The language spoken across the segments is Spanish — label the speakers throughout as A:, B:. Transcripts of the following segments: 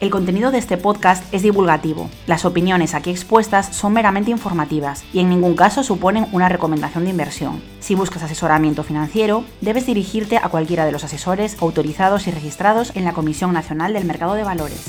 A: El contenido de este podcast es divulgativo. Las opiniones aquí expuestas son meramente informativas y en ningún caso suponen una recomendación de inversión. Si buscas asesoramiento financiero, debes dirigirte a cualquiera de los asesores autorizados y registrados en la Comisión Nacional del Mercado de Valores.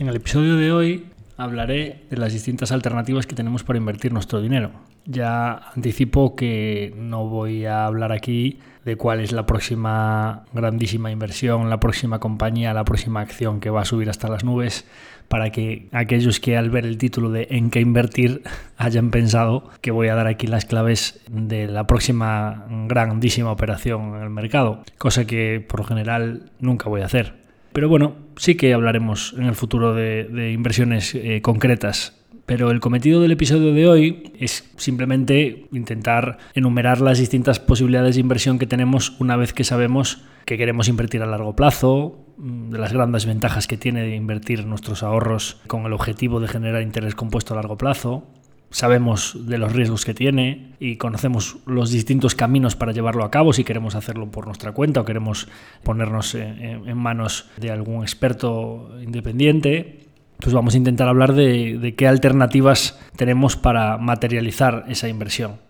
B: En el episodio de hoy hablaré de las distintas alternativas que tenemos para invertir nuestro dinero. Ya anticipo que no voy a hablar aquí de cuál es la próxima grandísima inversión, la próxima compañía, la próxima acción que va a subir hasta las nubes, para que aquellos que al ver el título de en qué invertir hayan pensado que voy a dar aquí las claves de la próxima grandísima operación en el mercado, cosa que por lo general nunca voy a hacer. Pero bueno, sí que hablaremos en el futuro de, inversiones eh, concretas pero el cometido del episodio de hoy es simplemente intentar enumerar las distintas posibilidades de inversión que tenemos una vez que sabemos que queremos invertir a largo plazo, mm, de las grandes ventajas que tiene de invertir nuestros ahorros con el objetivo de generar interés compuesto a largo plazo. Sabemos de los riesgos que tiene y conocemos los distintos caminos para llevarlo a cabo si queremos hacerlo por nuestra cuenta o queremos ponernos en manos de algún experto independiente pues vamos a intentar hablar de, qué alternativas tenemos para materializar esa inversión.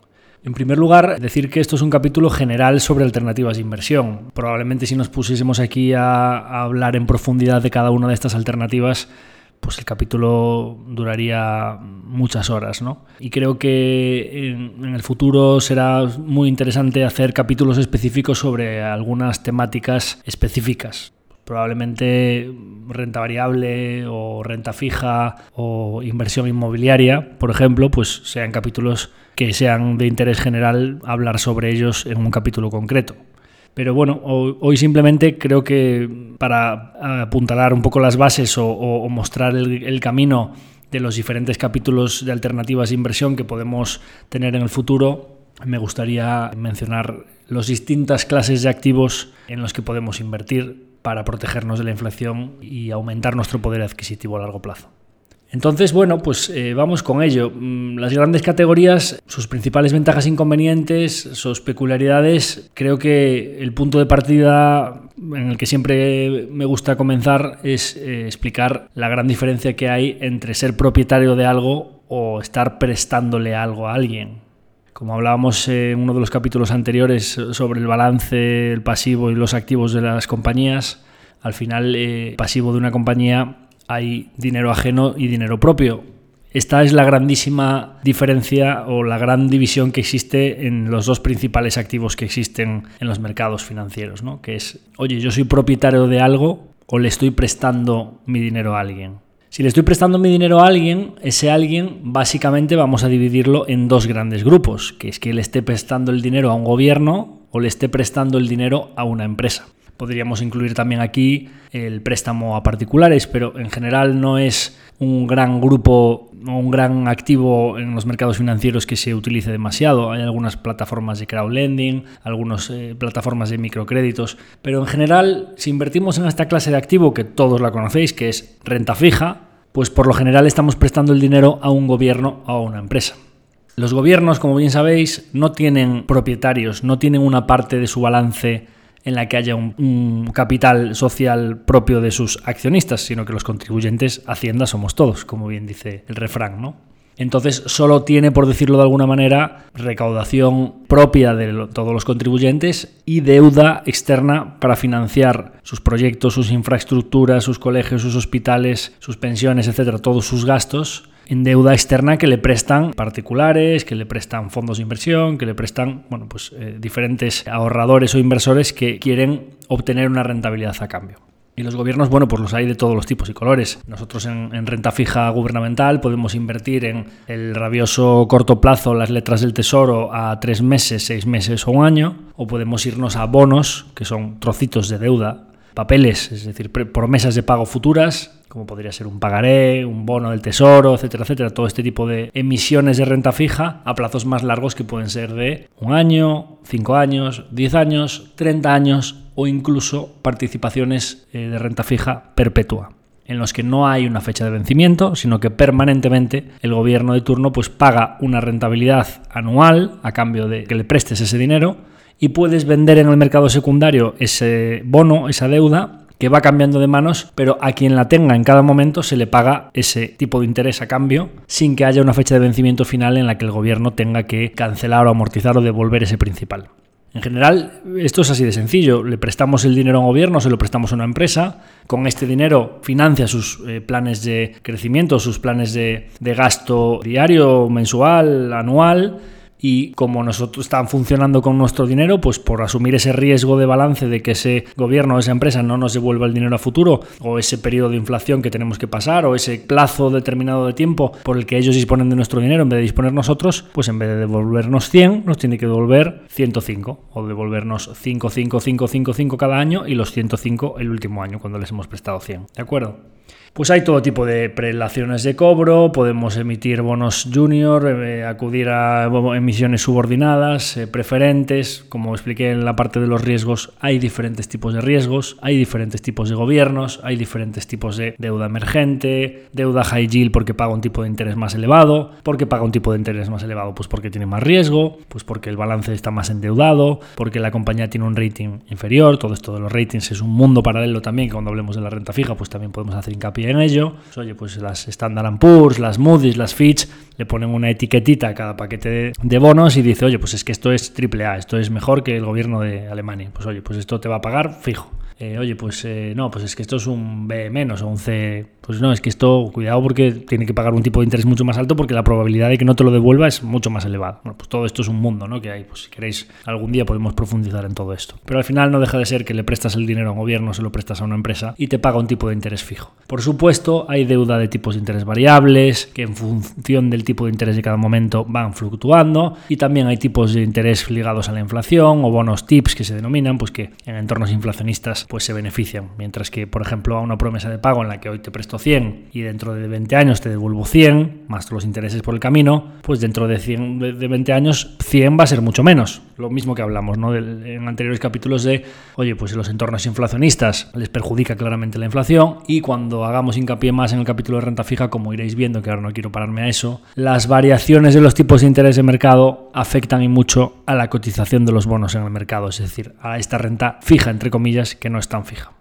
B: En primer lugar, decir que esto es un capítulo general sobre alternativas de inversión. Probablemente si nos pusiésemos aquí a, hablar en profundidad de cada una de estas alternativas, pues el capítulo duraría muchas horas, ¿no? Y creo que en, en, el futuro será muy interesante hacer capítulos específicos sobre algunas temáticas específicas probablemente renta variable o renta fija o inversión inmobiliaria, por ejemplo, pues sean capítulos que sean de interés general hablar sobre ellos en un capítulo concreto. Pero bueno, hoy simplemente creo que para apuntalar un poco las bases o, mostrar el, camino de los diferentes capítulos de alternativas de inversión que podemos tener en el futuro, me gustaría mencionar las distintas clases de activos en los que podemos invertir para protegernos de la inflación y aumentar nuestro poder adquisitivo a largo plazo. Entonces, bueno, pues eh, vamos con ello. Mm, las grandes categorías, sus principales ventajas e inconvenientes, sus peculiaridades, creo que el punto de partida en el que siempre me gusta comenzar es eh, explicar la gran diferencia que hay entre ser propietario de algo o estar prestándole algo a alguien. Como hablábamos en uno de los capítulos anteriores sobre el balance, el pasivo y los activos de las compañías, al final, eh, pasivo de una compañía hay dinero ajeno y dinero propio. Esta es la grandísima diferencia o la gran división que existe en los dos principales activos que existen en los mercados financieros, ¿no? que es, oye, yo soy propietario de algo o le estoy prestando mi dinero a alguien. Si le estoy prestando mi dinero a alguien, ese alguien básicamente vamos a dividirlo en dos grandes grupos, que es que le esté prestando el dinero a un gobierno o le esté prestando el dinero a una empresa. Podríamos incluir también aquí el préstamo a particulares, pero en general no es un gran grupo o un gran activo en los mercados financieros que se utilice demasiado. Hay algunas plataformas de crowdlending, algunas eh, plataformas de microcréditos, pero en general si invertimos en esta clase de activo que todos la conocéis, que es renta fija, pues por lo general estamos prestando el dinero a un gobierno o a una empresa. Los gobiernos, como bien sabéis, no tienen propietarios, no tienen una parte de su balance en la que haya un, capital social propio de sus accionistas, sino que los contribuyentes, Hacienda somos todos, como bien dice el refrán, ¿no? Entonces solo tiene, por decirlo de alguna manera, recaudación propia de todos los contribuyentes y deuda externa para financiar sus proyectos, sus infraestructuras, sus colegios, sus hospitales, sus pensiones, etcétera, todos sus gastos en deuda externa que le prestan particulares, que le prestan fondos de inversión, que le prestan bueno, pues, eh, diferentes ahorradores o inversores que quieren obtener una rentabilidad a cambio. Y los gobiernos, bueno, pues los hay de todos los tipos y colores. Nosotros en, renta fija gubernamental podemos invertir en el rabioso corto plazo, las letras del tesoro, a tres meses, seis meses o un año, o podemos irnos a bonos, que son trocitos de deuda, papeles, es decir, promesas de pago futuras, como podría ser un pagaré, un bono del tesoro, etcétera, etcétera, todo este tipo de emisiones de renta fija a plazos más largos que pueden ser de un año, cinco años, diez años, treinta años o incluso participaciones eh, de renta fija perpetua en los que no hay una fecha de vencimiento, sino que permanentemente el gobierno de turno pues paga una rentabilidad anual a cambio de que le prestes ese dinero y puedes vender en el mercado secundario ese bono, esa deuda que va cambiando de manos, pero a quien la tenga en cada momento se le paga ese tipo de interés a cambio sin que haya una fecha de vencimiento final en la que el gobierno tenga que cancelar o amortizar o devolver ese principal. En general, esto es así de sencillo. Le prestamos el dinero a un gobierno, se lo prestamos a una empresa. Con este dinero financia sus eh, planes de crecimiento, sus planes de gasto diario, mensual, anual y como nosotros están funcionando con nuestro dinero, pues por asumir ese riesgo de balance de que ese gobierno o esa empresa no nos devuelva el dinero a futuro, o ese periodo de inflación que tenemos que pasar, o ese plazo determinado de tiempo por el que ellos disponen de nuestro dinero en vez de disponer nosotros, pues en vez de devolvernos 100, nos tiene que devolver 105, o devolvernos 5, 5, 5, 5, 5 cada año y los 105 el último año cuando les hemos prestado 100. ¿De acuerdo? Pues hay todo tipo de prelaciones de cobro, podemos emitir bonos junior, eh, acudir a emisiones subordinadas, eh, preferentes, como expliqué en la parte de los riesgos, hay diferentes tipos de riesgos, hay diferentes tipos de gobiernos, hay diferentes tipos de deuda emergente, deuda high yield porque paga un tipo de interés más elevado, porque paga un tipo de interés más elevado, pues porque tiene más riesgo, pues porque el balance está más endeudado, porque la compañía tiene un rating inferior, todo esto de los ratings es un mundo paralelo también, cuando hablemos de la renta fija, pues también podemos hacer hincapié en ello. Pues, oye, pues las Standard Poor's, las Moody's, las Fitch, le ponen una etiquetita a cada paquete de, bonos y dice, oye, pues es que esto es triple A, esto es mejor que el gobierno de Alemania. Pues oye, pues esto te va a pagar fijo. Eh, oye, pues eh, no, pues es que esto es un B o un C. Pues no, es que esto, cuidado porque tiene que pagar un tipo de interés mucho más alto porque la probabilidad de que no te lo devuelva es mucho más elevada. Bueno, pues todo esto es un mundo, ¿no? Que hay, pues si queréis, algún día podemos profundizar en todo esto. Pero al final no deja de ser que le prestas el dinero a un gobierno, se lo prestas a una empresa y te paga un tipo de interés fijo. Por supuesto, hay deuda de tipos de interés variables que en función del tipo de interés de cada momento van fluctuando y también hay tipos de interés ligados a la inflación o bonos tips que se denominan, pues que en entornos inflacionistas pues se benefician. Mientras que, por ejemplo, a una promesa de pago en la que hoy te presto 100 y dentro de 20 años te devuelvo 100, más los intereses por el camino, pues dentro de, 100, de 20 años 100 va a ser mucho menos. Lo mismo que hablamos ¿no? en anteriores capítulos de, oye, pues en los entornos inflacionistas les perjudica claramente la inflación y cuando hagamos hincapié más en el capítulo de renta fija, como iréis viendo, que ahora no quiero pararme a eso, las variaciones de los tipos de interés de mercado afectan y mucho a la cotización de los bonos en el mercado, es decir, a esta renta fija, entre comillas, que no es tan fija.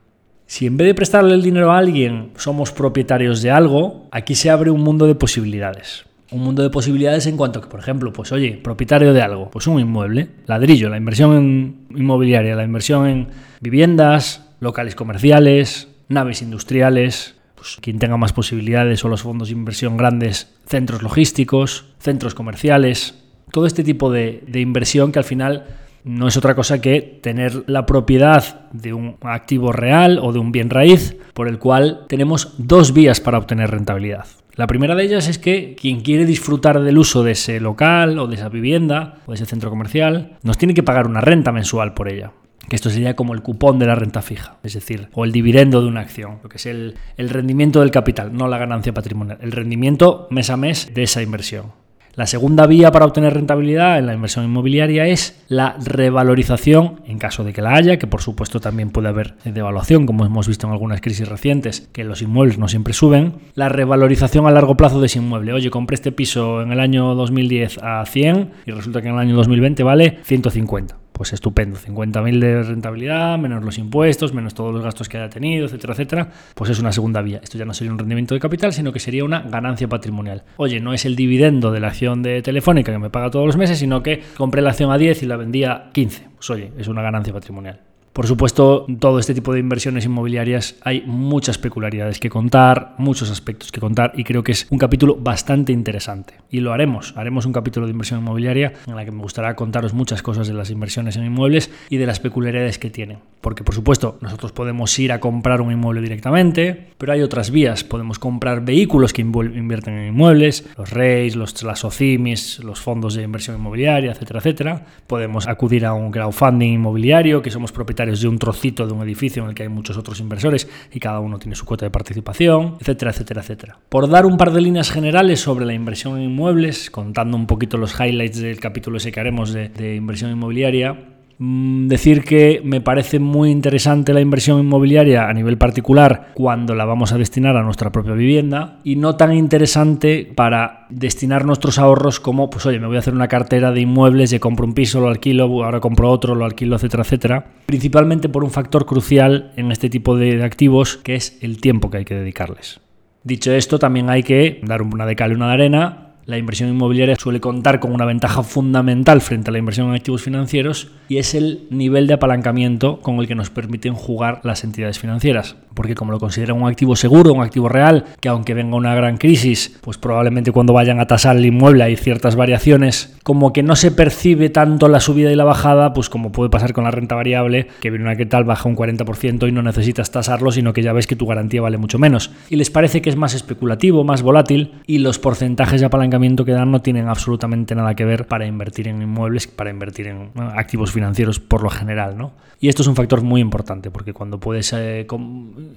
B: Si en vez de prestarle el dinero a alguien somos propietarios de algo, aquí se abre un mundo de posibilidades. Un mundo de posibilidades en cuanto que, por ejemplo, pues oye, propietario de algo, pues un inmueble, ladrillo, la inversión en inmobiliaria, la inversión en viviendas, locales comerciales, naves industriales, pues quien tenga más posibilidades o los fondos de inversión grandes, centros logísticos, centros comerciales, todo este tipo de inversión que al final no es otra cosa que tener la propiedad de un activo real o de un bien raíz por el cual tenemos dos vías para obtener rentabilidad. La primera de ellas es que quien quiere disfrutar del uso de ese local o de esa vivienda o de ese centro comercial nos tiene que pagar una renta mensual por ella que esto sería como el cupón de la renta fija, es decir, o el dividendo de una acción, lo que es el, el rendimiento del capital, no la ganancia patrimonial, el rendimiento mes a mes de esa inversión. La segunda vía para obtener rentabilidad en la inversión inmobiliaria es la revalorización, en caso de que la haya, que por supuesto también puede haber devaluación, como hemos visto en algunas crisis recientes, que los inmuebles no siempre suben. La revalorización a largo plazo de ese inmueble. Oye, compré este piso en el año 2010 a 100 y resulta que en el año 2020 vale 150 pues estupendo, 50.000 de rentabilidad, menos los impuestos, menos todos los gastos que haya tenido, etcétera, etcétera, pues es una segunda vía. Esto ya no sería un rendimiento de capital, sino que sería una ganancia patrimonial. Oye, no es el dividendo de la acción de Telefónica que me paga todos los meses, sino que compré la acción a 10 y la vendía a 15. Pues oye, es una ganancia patrimonial. Por supuesto, todo este tipo de inversiones inmobiliarias hay muchas peculiaridades que contar, muchos aspectos que contar y creo que es un capítulo bastante interesante. Y lo haremos, haremos un capítulo de inversión inmobiliaria en la que me gustará contaros muchas cosas de las inversiones en inmuebles y de las peculiaridades que tienen. Porque por supuesto, nosotros podemos ir a comprar un inmueble directamente, pero hay otras vías. Podemos comprar vehículos que invierten en inmuebles, los REIs, los, las OCIMIS, los fondos de inversión inmobiliaria, etcétera, etcétera. Podemos acudir a un crowdfunding inmobiliario, que somos propietarios de un trocito de un edificio en el que hay muchos otros inversores y cada uno tiene su cuota de participación, etcétera, etcétera, etcétera. Por dar un par de líneas generales sobre la inversión en inmuebles, contando un poquito los highlights del capítulo ese que haremos de, inversión inmobiliaria, decir que me parece muy interesante la inversión inmobiliaria a nivel particular cuando la vamos a destinar a nuestra propia vivienda y no tan interesante para destinar nuestros ahorros como, pues oye, me voy a hacer una cartera de inmuebles, de compro un piso, lo alquilo, ahora compro otro, lo alquilo, etcétera, etcétera. Principalmente por un factor crucial en este tipo de activos que es el tiempo que hay que dedicarles. Dicho esto, también hay que dar una de cal y una de arena la inversión inmobiliaria suele contar con una ventaja fundamental frente a la inversión en activos financieros y es el nivel de apalancamiento con el que nos permiten jugar las entidades financieras. Porque como lo consideran un activo seguro, un activo real, que aunque venga una gran crisis, pues probablemente cuando vayan a tasar el inmueble hay ciertas variaciones, como que no se percibe tanto la subida y la bajada, pues como puede pasar con la renta variable, que viene una que tal baja un 40% y no necesitas tasarlo, sino que ya ves que tu garantía vale mucho menos. Y les parece que es más especulativo, más volátil y los porcentajes de apalancamiento que dan no tienen absolutamente nada que ver para invertir en inmuebles, para invertir en activos financieros por lo general. ¿no? Y esto es un factor muy importante porque cuando puedes, eh,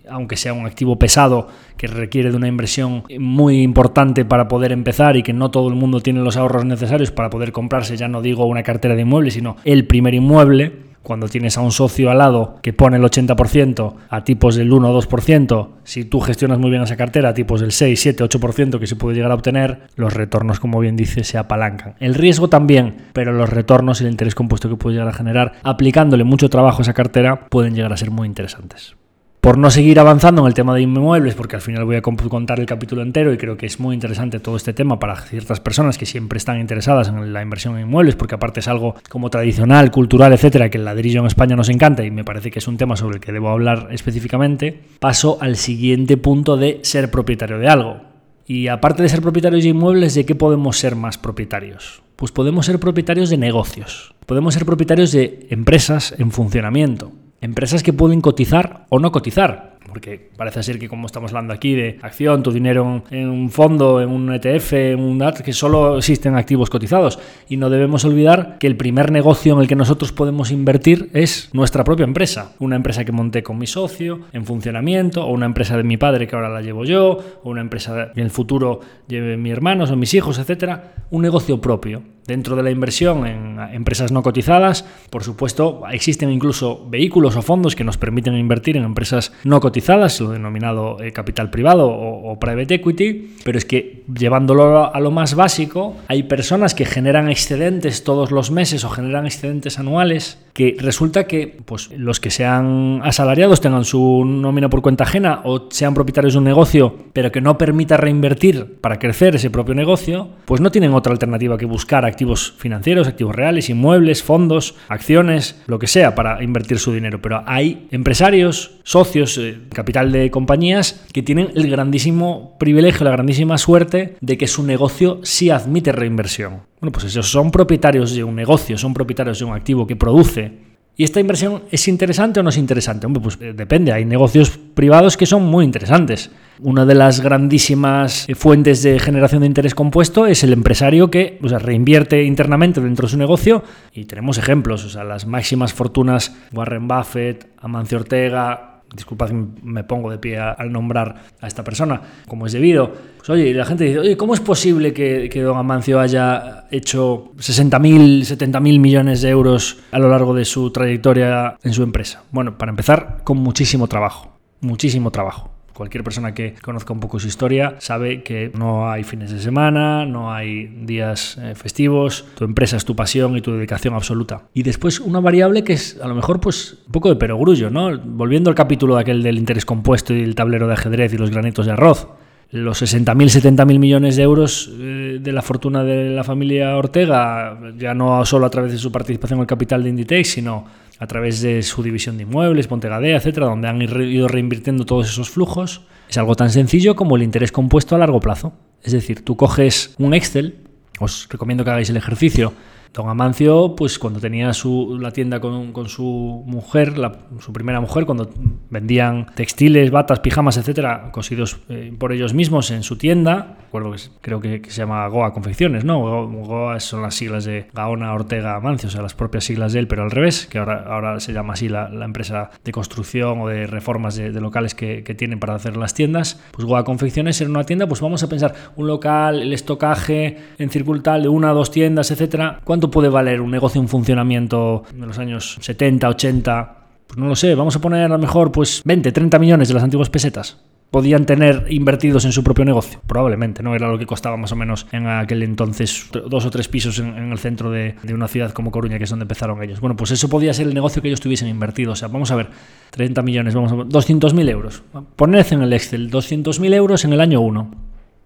B: aunque sea un activo pesado que requiere de una inversión muy importante para poder empezar y que no todo el mundo tiene los ahorros necesarios para poder comprarse, ya no digo una cartera de inmuebles, sino el primer inmueble, cuando tienes a un socio al lado que pone el 80% a tipos del 1 o 2%, si tú gestionas muy bien esa cartera a tipos del 6, 7, 8% que se puede llegar a obtener, los retornos, como bien dice, se apalancan. El riesgo también, pero los retornos y el interés compuesto que puede llegar a generar aplicándole mucho trabajo a esa cartera pueden llegar a ser muy interesantes. Por no seguir avanzando en el tema de inmuebles, porque al final voy a contar el capítulo entero y creo que es muy interesante todo este tema para ciertas personas que siempre están interesadas en la inversión en inmuebles, porque aparte es algo como tradicional, cultural, etcétera, que el ladrillo en España nos encanta y me parece que es un tema sobre el que debo hablar específicamente, paso al siguiente punto de ser propietario de algo. Y aparte de ser propietarios de inmuebles, ¿de qué podemos ser más propietarios? Pues podemos ser propietarios de negocios, podemos ser propietarios de empresas en funcionamiento, Empresas que pueden cotizar o no cotizar porque parece ser que como estamos hablando aquí de acción, tu dinero en un fondo, en un ETF, en un DAT, que solo existen activos cotizados. Y no debemos olvidar que el primer negocio en el que nosotros podemos invertir es nuestra propia empresa. Una empresa que monté con mi socio en funcionamiento, o una empresa de mi padre que ahora la llevo yo, o una empresa que en el futuro lleve mis hermanos o mis hijos, etcétera. Un negocio propio. Dentro de la inversión en empresas no cotizadas, por supuesto, existen incluso vehículos o fondos que nos permiten invertir en empresas no cotizadas, lo denominado eh, capital privado o, private equity, pero es que llevándolo a lo más básico, hay personas que generan excedentes todos los meses o generan excedentes anuales que resulta que pues, los que sean asalariados tengan su nómina por cuenta ajena o sean propietarios de un negocio, pero que no permita reinvertir para crecer ese propio negocio, pues no tienen otra alternativa que buscar activos financieros, activos reales, inmuebles, fondos, acciones, lo que sea para invertir su dinero. Pero hay empresarios, socios, eh, capital de compañías que tienen el grandísimo privilegio, la grandísima suerte de que su negocio sí admite reinversión. Bueno, pues ellos son propietarios de un negocio, son propietarios de un activo que produce. ¿Y esta inversión es interesante o no es interesante? Pues eh, depende. Hay negocios privados que son muy interesantes. Una de las grandísimas eh, fuentes de generación de interés compuesto es el empresario que reinvierte internamente dentro de su negocio y tenemos ejemplos, o sea, las máximas fortunas, Warren Buffett, Amancio Ortega, disculpad me pongo de pie al nombrar a esta persona, como es debido. Pues oye, la gente dice, oye, ¿cómo es posible que, que don Amancio haya hecho 60.000, 70.000 millones de euros a lo largo de su trayectoria en su empresa? Bueno, para empezar, con muchísimo trabajo, muchísimo trabajo. Cualquier persona que conozca un poco su historia sabe que no hay fines de semana, no hay días eh, festivos, tu empresa es tu pasión y tu dedicación absoluta. Y después una variable que es a lo mejor pues un poco de perogrullo, ¿no? Volviendo al capítulo aquel del interés compuesto y el tablero de ajedrez y los granitos de arroz los 60.000, 70.000 millones de euros eh, de la fortuna de la familia Ortega, ya no solo a través de su participación en el capital de Inditex, sino a través de su división de inmuebles, Pontegadea, etcétera, donde han ido reinvirtiendo todos esos flujos, es algo tan sencillo como el interés compuesto a largo plazo. Es decir, tú coges un Excel, os recomiendo que hagáis el ejercicio, Don Amancio, pues cuando tenía su, la tienda con, con su mujer, su primera mujer, cuando vendían textiles, batas, pijamas, etcétera, cosidos eh, por ellos mismos en su tienda, recuerdo que creo que, se llama Goa Confecciones, ¿no? Goa son las siglas de Gaona Ortega Amancio, o sea, las propias siglas de él, pero al revés, que ahora, ahora se llama así la, la empresa de construcción o de reformas de, locales que, que, tienen para hacer las tiendas. Pues Goa Confecciones era una tienda, pues vamos a pensar, un local, el estocaje en circuntal de una dos tiendas, etcétera, ¿cuánto puede valer un negocio en funcionamiento en los años 70, 80? Pues no lo sé, vamos a poner a lo mejor pues 20, 30 millones de las antiguas pesetas. ¿Podían tener invertidos en su propio negocio? Probablemente, ¿no? Era lo que costaba más o menos en aquel entonces dos o tres pisos en, el centro de, de, una ciudad como Coruña, que es donde empezaron ellos. Bueno, pues eso podía ser el negocio que ellos tuviesen invertido. O sea, vamos a ver, 30 millones, vamos a ver, 200.000 euros. Poned en el Excel 200.000 euros en el año 1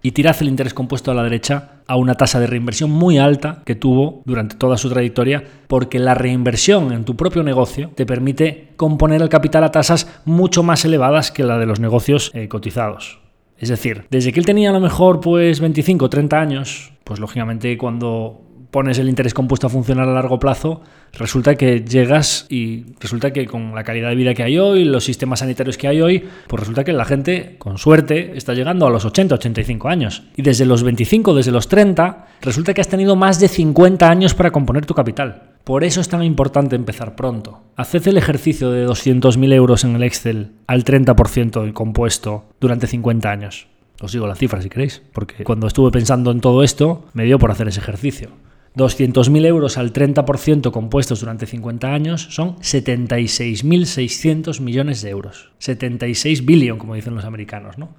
B: y tirad el interés compuesto a la derecha a una tasa de reinversión muy alta que tuvo durante toda su trayectoria, porque la reinversión en tu propio negocio te permite componer el capital a tasas mucho más elevadas que la de los negocios eh, cotizados. Es decir, desde que él tenía a lo mejor pues 25 o 30 años, pues lógicamente cuando pones el interés compuesto a funcionar a largo plazo, resulta que llegas y resulta que con la calidad de vida que hay hoy, los sistemas sanitarios que hay hoy, pues resulta que la gente, con suerte, está llegando a los 80, 85 años. Y desde los 25, desde los 30, resulta que has tenido más de 50 años para componer tu capital. Por eso es tan importante empezar pronto. Haced el ejercicio de 200.000 euros en el Excel al 30% del compuesto durante 50 años. Os digo la cifra si queréis, porque cuando estuve pensando en todo esto, me dio por hacer ese ejercicio. 200.000 euros al 30% compuestos durante 50 años son 76.600 millones de euros. 76 billion, como dicen los americanos, ¿no?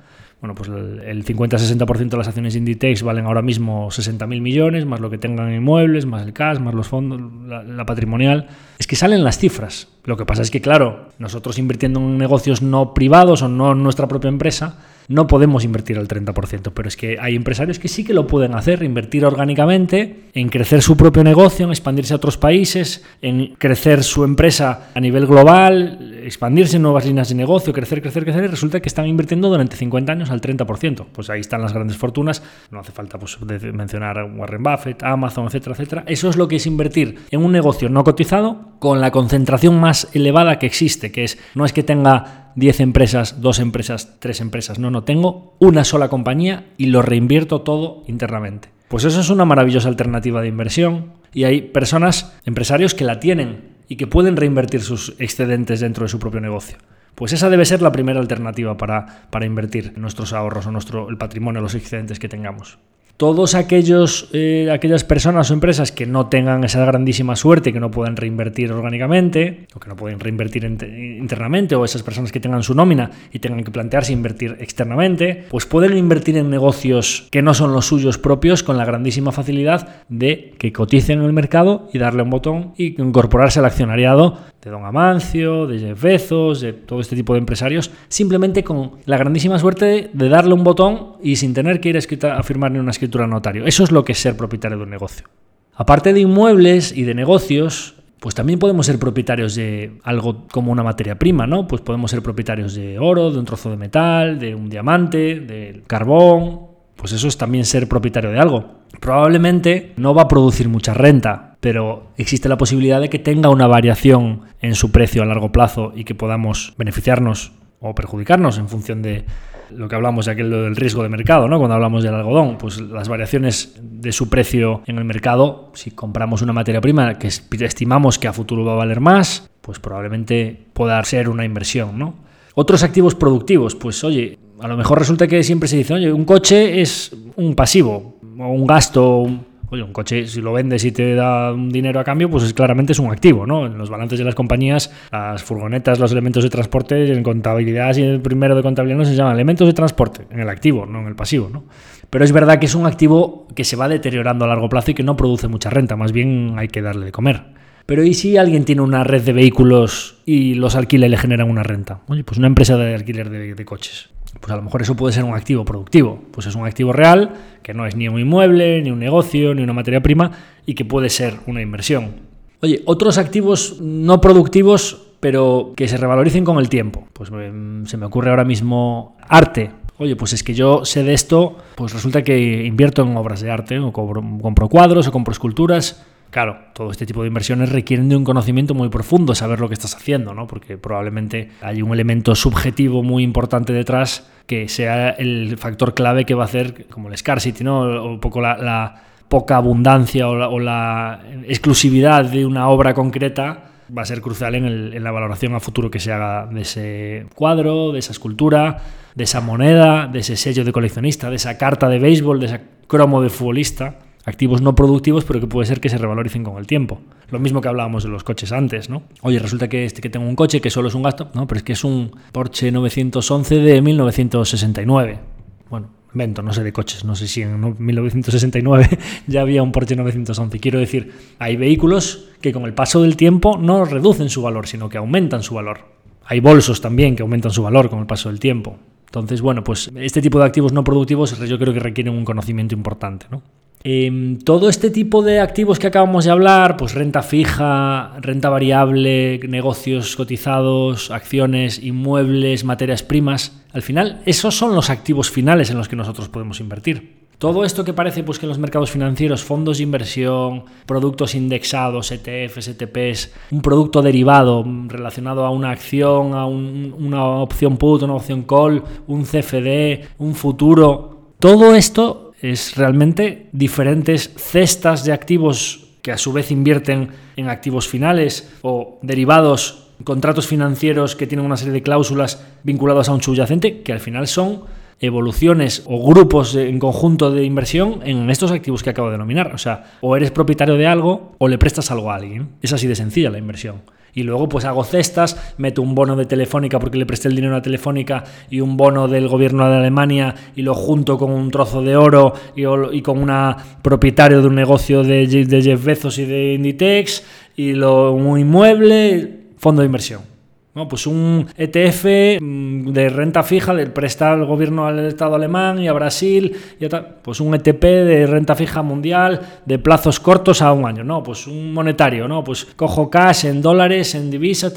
B: Bueno, pues el 50-60% de las acciones Inditex valen ahora mismo 60.000 millones, más lo que tengan en inmuebles, más el cash, más los fondos, la, la, patrimonial. Es que salen las cifras. Lo que pasa es que, claro, nosotros invirtiendo en negocios no privados o no en nuestra propia empresa, no podemos invertir al 30%, pero es que hay empresarios que sí que lo pueden hacer, invertir orgánicamente en crecer su propio negocio, en expandirse a otros países, en crecer su empresa a nivel global, expandirse en nuevas líneas de negocio, crecer, crecer, crecer, y resulta que están invirtiendo durante 50 años al 30%. Pues ahí están las grandes fortunas, no hace falta pues, mencionar a Warren Buffett, Amazon, etcétera, etcétera. Eso es lo que es invertir en un negocio no cotizado con la concentración más elevada que existe, que es no es que tenga 10 empresas, 2 empresas, 3 empresas. No, no, tengo una sola compañía y lo reinvierto todo internamente. Pues eso es una maravillosa alternativa de inversión y hay personas, empresarios que la tienen y que pueden reinvertir sus excedentes dentro de su propio negocio. Pues esa debe ser la primera alternativa para, para invertir nuestros ahorros o nuestro, el patrimonio, los excedentes que tengamos todos aquellos, eh, aquellas personas o empresas que no tengan esa grandísima suerte, que no puedan reinvertir orgánicamente, o que no pueden reinvertir internamente, o esas personas que tengan su nómina y tengan que plantearse invertir externamente, pues pueden invertir en negocios que no son los suyos propios con la grandísima facilidad de que coticen en el mercado y darle un botón y incorporarse al accionariado de Don Amancio, de Jeff Bezos, de todo este tipo de empresarios, simplemente con la grandísima suerte de, darle un botón y sin tener que ir a, a firmar ni una escritura notario. Eso es lo que es ser propietario de un negocio. Aparte de inmuebles y de negocios, pues también podemos ser propietarios de algo como una materia prima, ¿no? Pues podemos ser propietarios de oro, de un trozo de metal, de un diamante, de carbón. Pues eso es también ser propietario de algo. Probablemente no va a producir mucha renta, pero existe la posibilidad de que tenga una variación en su precio a largo plazo y que podamos beneficiarnos o perjudicarnos en función de lo que hablamos de aquel del riesgo de mercado, ¿no? Cuando hablamos del algodón, pues las variaciones de su precio en el mercado, si compramos una materia prima que estimamos que a futuro va a valer más, pues probablemente pueda ser una inversión, ¿no? Otros activos productivos, pues oye, a lo mejor resulta que siempre se dice, oye, un coche es un pasivo o un gasto, Oye, un coche, si lo vendes y te da un dinero a cambio, pues es, claramente es un activo, ¿no? En los balances de las compañías, las furgonetas, los elementos de transporte, en contabilidad, y el primero de contabilidad no se llaman elementos de transporte, en el activo, no en el pasivo, ¿no? Pero es verdad que es un activo que se va deteriorando a largo plazo y que no produce mucha renta, más bien hay que darle de comer. Pero ¿y si alguien tiene una red de vehículos y los alquila y le generan una renta? Oye, pues una empresa de alquiler de coches pues a lo mejor eso puede ser un activo productivo. Pues es un activo real, que no es ni un inmueble, ni un negocio, ni una materia prima, y que puede ser una inversión. Oye, otros activos no productivos, pero que se revaloricen con el tiempo. Pues em, se me ocurre ahora mismo arte. Oye, pues es que yo sé de esto, pues resulta que invierto en obras de arte, o compro cuadros, o compro esculturas, Claro, todo este tipo de inversiones requieren de un conocimiento muy profundo, saber lo que estás haciendo, ¿no? Porque probablemente hay un elemento subjetivo muy importante detrás que sea el factor clave que va a hacer, como el scarcity, ¿no? O un poco la, poca abundancia o la, exclusividad de una obra concreta va a ser crucial en, en, la valoración a futuro que se haga de ese cuadro, de esa escultura, de esa moneda, de ese sello de coleccionista, de esa carta de béisbol, de ese cromo de futbolista activos no productivos, pero que puede ser que se revaloricen con el tiempo. Lo mismo que hablábamos de los coches antes, ¿no? Oye, resulta que, este, que tengo un coche que solo es un gasto, no, pero es que es un Porsche 911 de 1969. Bueno, invento, no sé de coches, no sé si en 1969 ya había un Porsche 911. Quiero decir, hay vehículos que con el paso del tiempo no reducen su valor, sino que aumentan su valor. Hay bolsos también que aumentan su valor con el paso del tiempo. Entonces, bueno, pues este tipo de activos no productivos yo creo que requieren un conocimiento importante, ¿no? Em, todo este tipo de activos que acabamos de hablar, pues renta fija, renta variable, negocios cotizados, acciones, inmuebles, materias primas, al final esos son los activos finales en los que nosotros podemos invertir. Todo esto que parece pues, que en los mercados financieros, fondos de inversión, productos indexados, ETFs, ETPs, un producto derivado relacionado a una acción, a una opción put, una opción call, un CFD, un futuro, todo esto es realmente diferentes cestas de activos que a su vez invierten en activos finales o derivados, contratos financieros que tienen una serie de cláusulas vinculadas a un subyacente, que al final son evoluciones o grupos en conjunto de inversión en estos activos que acabo de nominar. O sea, o eres propietario de algo o le prestas algo a alguien. Es así de sencilla la inversión y luego pues hago cestas, meto un bono de Telefónica porque le presté el dinero a Telefónica y un bono del gobierno de Alemania y lo junto con un trozo de oro y, con una propietario de un negocio de, de Jeff Bezos y de Inditex y lo, un inmueble, fondo de inversión. ¿No? Pues un ETF mm, de renta fija le presta el gobierno al Estado alemán y a Brasil, y pues un ETP de renta fija mundial de plazos cortos a un año, ¿no? Pues un monetario, ¿no? Pues cojo cash en dólares, en divisas,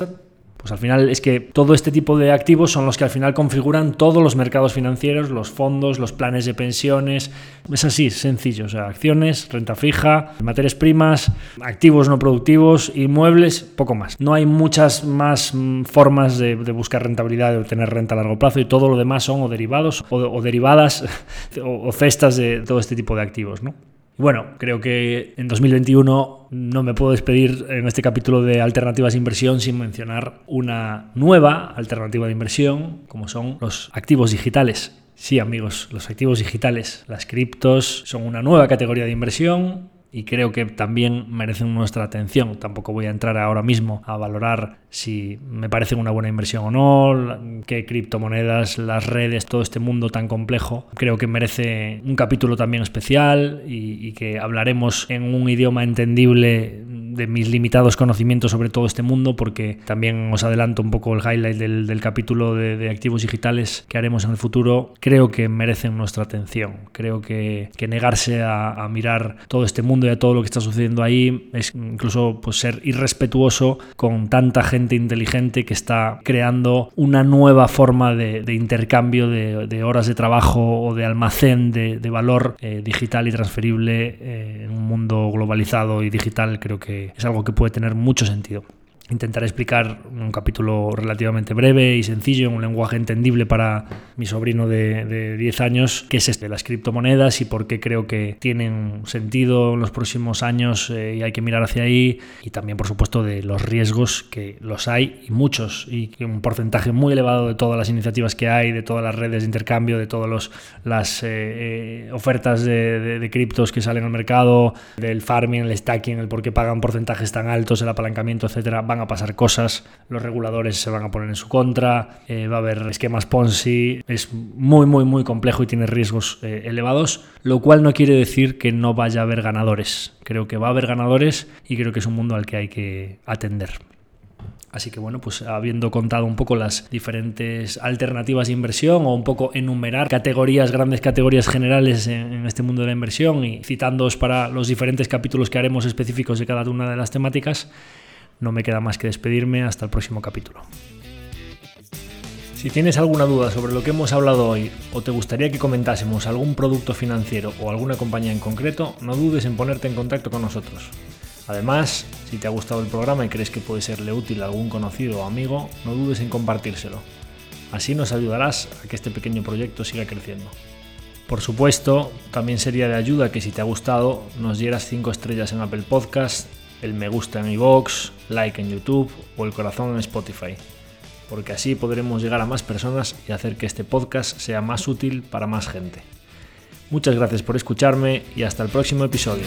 B: pues al final es que todo este tipo de activos son los que al final configuran todos los mercados financieros, los fondos, los planes de pensiones. Es así, sencillo. O sea, acciones, renta fija, materias primas, activos no productivos, inmuebles, poco más. No hay muchas más mm, formas de, buscar rentabilidad, de obtener renta a largo plazo y todo lo demás son o derivados o, derivadas o, o cestas de todo este tipo de activos, ¿no? Bueno, creo que en 2021 no me puedo despedir en este capítulo de alternativas de inversión sin mencionar una nueva alternativa de inversión, como son los activos digitales. Sí, amigos, los activos digitales, las criptos, son una nueva categoría de inversión y creo que también merecen nuestra atención. Tampoco voy a entrar ahora mismo a valorar si me parecen una buena inversión o no, qué criptomonedas, las redes, todo este mundo tan complejo. Creo que merece un capítulo también especial y, que hablaremos en un idioma entendible de mis limitados conocimientos sobre todo este mundo, porque también os adelanto un poco el highlight del, capítulo de, activos digitales que haremos en el futuro. Creo que merecen nuestra atención. Creo que, negarse a mirar todo este mundo y todo lo que está sucediendo ahí, es incluso pues, ser irrespetuoso con tanta gente inteligente que está creando una nueva forma de, intercambio de, horas de trabajo o de almacén de, valor eh, digital y transferible eh, en un mundo globalizado y digital. Creo que es algo que puede tener mucho sentido. Intentaré explicar un capítulo relativamente breve y sencillo, en un lenguaje entendible para mi sobrino de, de 10 años, qué es este las criptomonedas y por qué creo que tienen sentido en los próximos años eh, y hay que mirar hacia ahí. Y también, por supuesto, de los riesgos que los hay y muchos, y un porcentaje muy elevado de todas las iniciativas que hay, de todas las redes de intercambio, de todas las eh, eh, ofertas de, criptos que salen al mercado, del farming, el stacking, el por qué pagan porcentajes tan altos, el apalancamiento, etcétera van pasar cosas, los reguladores se van a poner en su contra, eh, va a haber esquemas Ponzi, es muy, muy, muy complejo y tiene riesgos eh, elevados, lo cual no quiere decir que no vaya a haber ganadores. Creo que va a haber ganadores y creo que es un mundo al que hay que atender. Así que bueno, pues habiendo contado un poco las diferentes alternativas de inversión o un poco enumerar categorías, grandes categorías generales en, en este mundo de la inversión y citándoos para los diferentes capítulos que haremos específicos de cada una de las temáticas, no me queda más que despedirme hasta el próximo capítulo. Si tienes alguna duda sobre lo que hemos hablado hoy o te gustaría que comentásemos algún producto financiero o alguna compañía en concreto, no dudes en ponerte en contacto con nosotros. Además, si te ha gustado el programa y crees que puede serle útil a algún conocido o amigo, no dudes en compartírselo. Así nos ayudarás a que este pequeño proyecto siga creciendo. Por supuesto, también sería de ayuda que si te ha gustado nos dieras 5 estrellas en Apple Podcast el me gusta en iVoox, like en YouTube o el corazón en Spotify, porque así podremos llegar a más personas y hacer que este podcast sea más útil para más gente. Muchas gracias por escucharme y hasta el próximo episodio.